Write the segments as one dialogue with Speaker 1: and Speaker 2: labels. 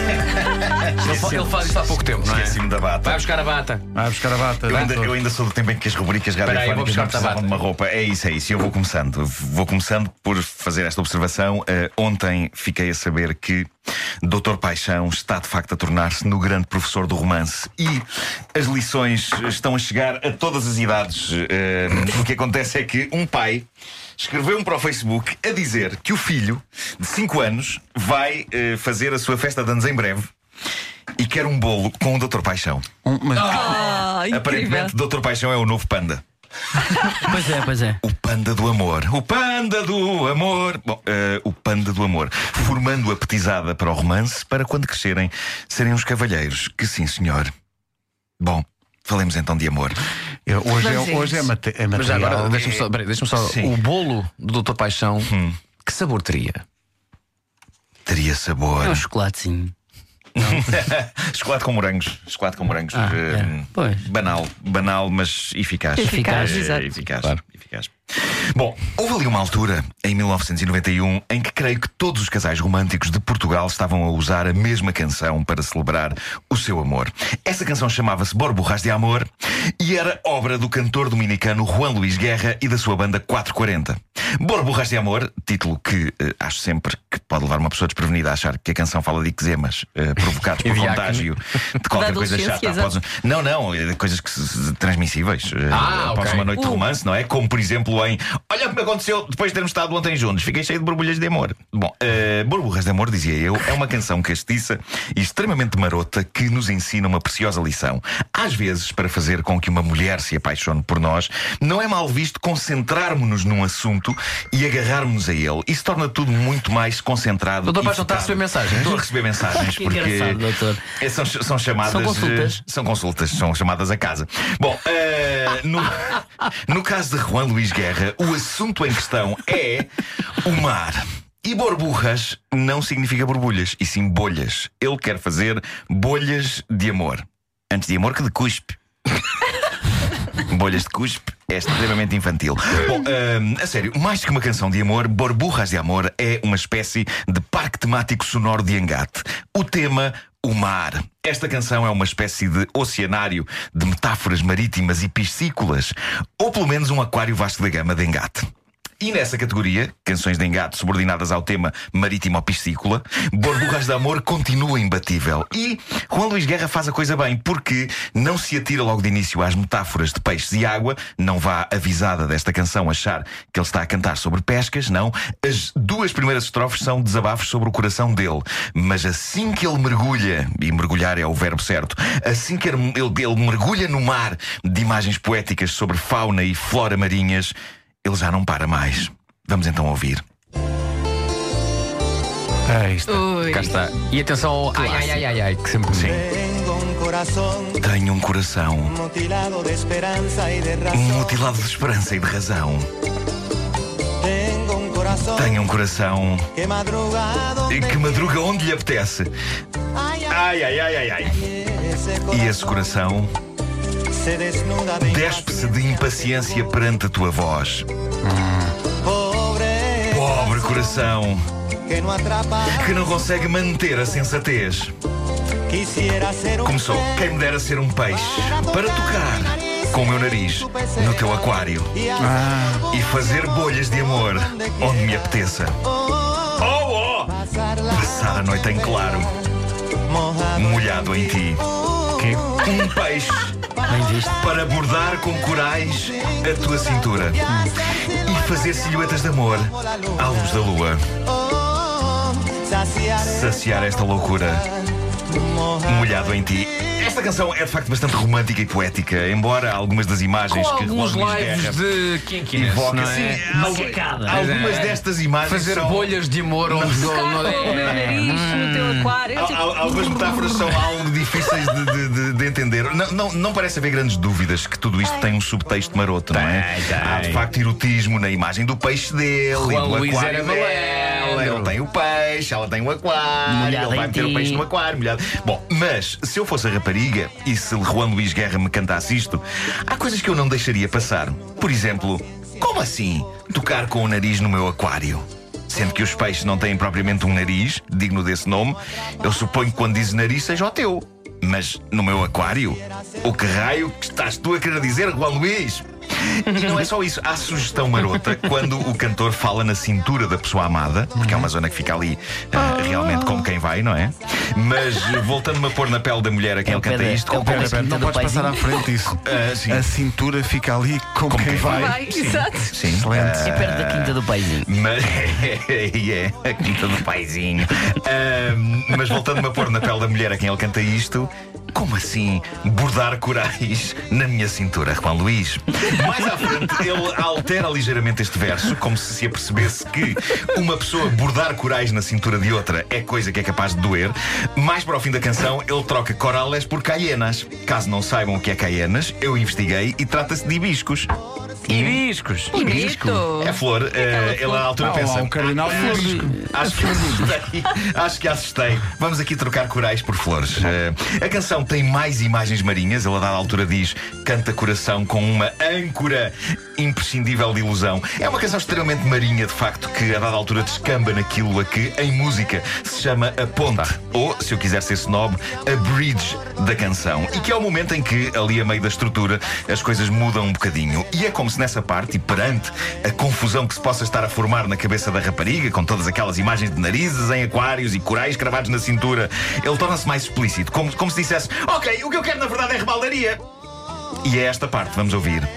Speaker 1: Ele, fa- ele faz isto há pouco tempo, não é?
Speaker 2: Esqueci-me da bata.
Speaker 1: Vai buscar a bata.
Speaker 3: Vai buscar a bata.
Speaker 2: Eu ainda, eu ainda sou do tempo em que as rubricas radiofónicas
Speaker 1: buscar
Speaker 2: não precisavam de uma roupa. É isso, é isso. E eu vou começando. Vou começando por fazer esta observação. Eh, ontem fiquei a saber que Doutor Paixão está de facto a tornar-se no grande professor do romance e as lições estão a chegar a todas as idades. Eh, o que acontece é que um pai escreveu-me para o Facebook a dizer que o filho de 5 anos vai eh, fazer a sua festa de anos em breve. E quer um bolo com o Doutor Paixão.
Speaker 3: Um- mas-
Speaker 4: Ah, incrível.
Speaker 2: Aparentemente, Doutor Paixão é o novo panda.
Speaker 5: Pois é, pois é.
Speaker 2: O panda do amor. O panda do amor. Bom, eh, o panda do amor. Formando a petizada para o romance, para quando crescerem, serem os cavalheiros. Que sim, senhor. Bom, falemos então de amor.
Speaker 3: Eu- hoje é, hoje é, mate- é
Speaker 1: Mas já
Speaker 3: material.
Speaker 1: agora, deixa-me só, peraí, deixa-me só.
Speaker 2: Sim.
Speaker 1: O bolo do Dr. Paixão, que sabor teria?
Speaker 2: Teria sabor.
Speaker 5: É um chocolatezinho.
Speaker 2: Chocolate com morangos. Chocolate com morangos.
Speaker 5: Ah,
Speaker 2: Eh,
Speaker 5: é. Pois.
Speaker 2: Banal, banal, mas eficaz.
Speaker 4: Eficaz,
Speaker 2: Eh,
Speaker 4: exato.
Speaker 2: eficaz, eficaz. Bom, houve ali uma altura, em 1991, em que creio que todos os casais românticos de Portugal estavam a usar a mesma canção para celebrar o seu amor. Essa canção chamava-se Borburras de Amor e era obra do cantor dominicano Juan Luís Guerra e da sua banda 440. Borburras de Amor, título que eh, acho sempre que pode levar uma pessoa desprevenida a achar que a canção fala de iczemas eh, provocados por contágio de qualquer coisa chata. Após- não, não, de coisas que se- se- transmissíveis. eh,
Speaker 1: Ah,
Speaker 2: após
Speaker 1: ok.
Speaker 2: uma noite de romance, não é? Como por exemplo em Olha o que me aconteceu depois de termos estado ontem juntos. Fiquei cheio de borbulhas de amor. Bom, uh, Borbulhas de Amor, dizia eu, é uma canção castiça e extremamente marota que nos ensina uma preciosa lição. Às vezes, para fazer com que uma mulher se apaixone por nós, não é mal visto concentrarmos-nos num assunto e agarrarmos a ele. Isso torna tudo muito mais concentrado.
Speaker 1: Doutor Paixão, está a receber mensagens?
Speaker 2: Estou a receber mensagens
Speaker 5: Que
Speaker 2: porque. É, São, são chamadas.
Speaker 5: São consultas?
Speaker 2: eh, São consultas, são chamadas a casa. Bom, eh, no, no caso de Juan Luís Guerra, o assunto em questão é o mar. E borburras não significa borbulhas, e sim bolhas. Ele quer fazer bolhas de amor. Antes de amor que de cuspe. Bolhas de cuspe é extremamente infantil. Bom, hum, a sério, mais que uma canção de amor, Borburras de Amor é uma espécie de parque temático sonoro de engate. O tema. O mar. Esta canção é uma espécie de oceanário de metáforas marítimas e piscícolas, ou pelo menos um aquário vasto da gama de engate. E nessa categoria, canções de engate subordinadas ao tema marítimo ou piscícola, Borburras de Amor continua imbatível. E Juan Luís Guerra faz a coisa bem, porque não se atira logo de início às metáforas de peixes e água, não vá avisada desta canção achar que ele está a cantar sobre pescas, não. As duas primeiras estrofes são desabafos sobre o coração dele. Mas assim que ele mergulha, e mergulhar é o verbo certo, assim que ele- ele mergulha no mar de imagens poéticas sobre fauna e flora marinhas, ele já não para mais. Vamos então ouvir.
Speaker 3: Aí está.
Speaker 4: Ui.
Speaker 1: Cá está. E atenção ao ai, ai, ai, ai, ai, que sempre
Speaker 2: Sim. Tenho um coração
Speaker 6: mutilado de esperanza y de razón.
Speaker 2: mutilado de esperança e de razão. Tenho um coração
Speaker 6: que madruga donde
Speaker 2: que madruga onde lhe apetece. Ai, ai, ai, ai, ai. E esse coração despe-se de impaciência perante a tua voz.
Speaker 6: Pobre,
Speaker 2: Pobre coração.
Speaker 6: que
Speaker 2: não consegue manter a sensatez. Começou, quem me dera ser um peixe para tocar com o meu nariz no teu aquário.
Speaker 3: Ah,
Speaker 2: e fazer bolhas de amor onde me apeteça. Oh, oh!
Speaker 6: pasar la
Speaker 2: Passar a noite em claro, molhado em ti.
Speaker 3: que,
Speaker 2: Um peixe
Speaker 5: Bem visto.
Speaker 2: para bordar com corais a tua cintura e fazer silhuetas de amor à luz da lua.
Speaker 6: saciar
Speaker 2: Saciar esta loucura molhado em ti. Esta canção é de facto bastante romântica e poética, embora algumas das imagens
Speaker 1: Com
Speaker 2: que
Speaker 1: alguns lives de quinquinhas,
Speaker 2: evoca,
Speaker 1: não é?
Speaker 2: sim, algumas
Speaker 1: É.
Speaker 2: destas imagens
Speaker 1: Fazer
Speaker 2: são,
Speaker 1: bolhas de amor onde
Speaker 4: Tocar
Speaker 1: é.
Speaker 4: nariz no teu aquário.
Speaker 2: Al- al- Algumas metáforas são algo difíceis de, de- de- de entender. Não, não, não parece haver grandes dúvidas que tudo isto tem um subtexto maroto, não é?
Speaker 1: Tem, tem.
Speaker 2: Há de facto erotismo na imagem do peixe dele
Speaker 1: Juan
Speaker 2: e do
Speaker 1: Luís
Speaker 2: aquário
Speaker 1: era
Speaker 2: dela. Ele tem o peixe, ela tem o aquário,
Speaker 5: Molhado
Speaker 2: ele vai
Speaker 5: em
Speaker 2: meter o
Speaker 5: ti.
Speaker 2: peixe no aquário, molhado. Bom, mas se eu fosse a rapariga e se Juan Luís Guerra me cantasse isto, há coisas que eu não deixaria passar. Por exemplo, como assim tocar com o nariz no meu aquário? Sendo que os peixes não têm propriamente um nariz digno desse nome, eu suponho que quando dizes nariz seja o teu. Mas no meu aquário? O que raio que estás tu a querer dizer, Juan Luís? E não é só isso, há sugestão marota quando o cantor fala na cintura da pessoa amada, porque é uma zona que fica ali ah, realmente como quem vai, não é? Mas voltando-me a pôr na pele da mulher a quem
Speaker 5: É o
Speaker 2: ele canta isto,
Speaker 5: é o
Speaker 3: não podes passar à frente isso.
Speaker 2: Ah, sim.
Speaker 3: A cintura fica ali como, quem,
Speaker 2: quem
Speaker 3: vai.
Speaker 4: Vai, exato.
Speaker 2: sim,
Speaker 3: Excelente.
Speaker 2: ah,
Speaker 5: É perto da quinta do paizinho.
Speaker 2: Mas é a quinta do paizinho. Ahm, mas voltando-me a pôr na pele da mulher a quem ele canta isto, como assim bordar corais na minha cintura, Juan Luís? Mais à frente, ele altera ligeiramente este verso, como se se apercebesse que uma pessoa bordar corais na cintura de outra é coisa que é capaz de doer. Mais para o fim da canção, ele troca corales por caienas. Caso não saibam o que é caienas, eu investiguei e trata-se de hibiscos.
Speaker 1: Hibiscos.
Speaker 4: Bonito.
Speaker 2: É flor. eh, ele à altura
Speaker 3: Ah,
Speaker 2: pensa.
Speaker 3: o cardinal flor.
Speaker 2: Acho que assustei. Acho que assustei. Vamos aqui trocar corais por flores. Eh, a canção tem mais imagens marinhas. Ele, a dada altura, diz: canta coração com uma âncora imprescindível de ilusão. É uma canção extremamente marinha, de facto, que a dada altura descamba naquilo a que, em música, se chama a ponte. Ou, se eu quiser ser snob, a bridge da canção. E que é o momento em que, ali a meio da estrutura, as coisas mudam um bocadinho. E é como se nessa parte, e perante a confusão que se possa estar a formar na cabeça da rapariga, com todas aquelas imagens de narizes em aquários e corais cravados na cintura, ele torna-se mais explícito, como, como se dissesse: Ok, o que eu quero na verdade é rebaldaria. E é esta parte, vamos ouvir.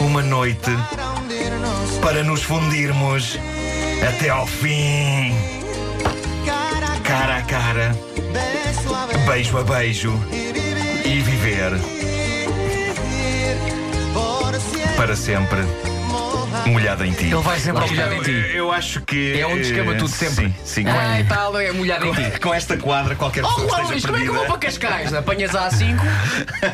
Speaker 2: Uma noite
Speaker 6: para
Speaker 2: nos fundirmos até ao fim,
Speaker 6: cara a
Speaker 2: cara beijo a beijo e viver para sempre molhado em ti.
Speaker 1: Ele vai sempre molhado em
Speaker 2: Eu,
Speaker 1: ti.
Speaker 2: eu acho que.
Speaker 1: É onde descama tudo sempre.
Speaker 2: Sim, sim.
Speaker 1: Ai, tal, é molhado em ti.
Speaker 2: Com esta quadra, qualquer
Speaker 1: Oh,
Speaker 2: pessoa que
Speaker 1: Luís,
Speaker 2: esteja
Speaker 1: como é que eu vou para Cascais? Apanhas a A5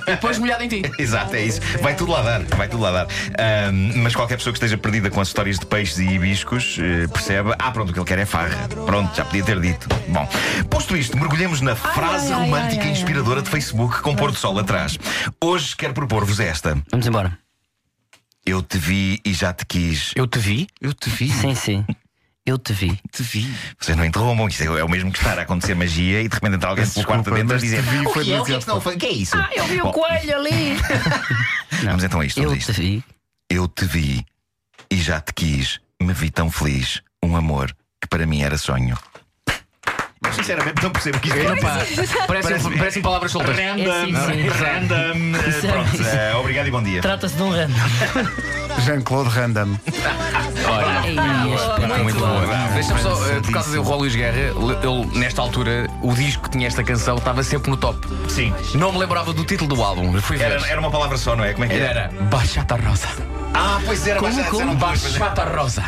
Speaker 1: e depois molhado em ti.
Speaker 2: Exato, é isso. Vai tudo lá dar, vai tudo lá dar. Ahm, mas qualquer pessoa que esteja perdida com as histórias de peixes e hibiscos eh, percebe, ah, pronto, o que ele quer é farra. Pronto, já podia ter dito. Bom, posto isto, mergulhemos na frase
Speaker 4: ai, ai,
Speaker 2: romântica
Speaker 4: ai,
Speaker 2: e
Speaker 4: ai.
Speaker 2: inspiradora de Facebook com pôr do sol atrás. Hoje quero propor-vos esta.
Speaker 5: Vamos embora.
Speaker 2: Eu te vi e já te quis.
Speaker 1: Eu te vi.
Speaker 3: Eu te vi,
Speaker 5: Sim, sim. Eu te vi.
Speaker 3: te vi.
Speaker 2: Vocês não interrompam, isto é o mesmo que estar a acontecer magia e de repente entra alguém pelo quarto dentro a
Speaker 3: mas
Speaker 2: dizer:
Speaker 3: vi
Speaker 2: O
Speaker 3: foi
Speaker 2: que é? O que é que a fazer? O que é isso?
Speaker 5: Eu vi
Speaker 2: Bom,
Speaker 5: o coelho ali.
Speaker 2: Vamos então a isto.
Speaker 5: Eu
Speaker 2: a
Speaker 5: te
Speaker 2: isto.
Speaker 5: vi.
Speaker 2: Eu te vi e já te quis, me vi tão feliz, um amor que para mim era sonho. Sinceramente não percebo que isto é. Parece-
Speaker 1: parecem palavras soltas.
Speaker 2: Random,
Speaker 5: É sim, sim.
Speaker 2: random.
Speaker 5: Isso é-
Speaker 2: Pronto,
Speaker 5: isso-
Speaker 2: eh, obrigado e bom dia.
Speaker 5: Trata-se de um random.
Speaker 3: Jean-Claude Random.
Speaker 5: Ei, espetacular.
Speaker 2: Muito boa.
Speaker 1: Deixa-me só, eh, por causa do Juan Luís Guerra, ele, nesta altura, o disco que tinha esta canção estava sempre no top.
Speaker 2: Sim.
Speaker 1: Não me lembrava do título do álbum, mas fui ver.
Speaker 2: Era, era uma palavra só, não é? Como é que
Speaker 1: Era,
Speaker 2: era?
Speaker 1: Bachata Rosa.
Speaker 2: Ah, pois era,
Speaker 1: Como,
Speaker 2: já
Speaker 1: como?
Speaker 2: é.
Speaker 1: Bachata Rosa.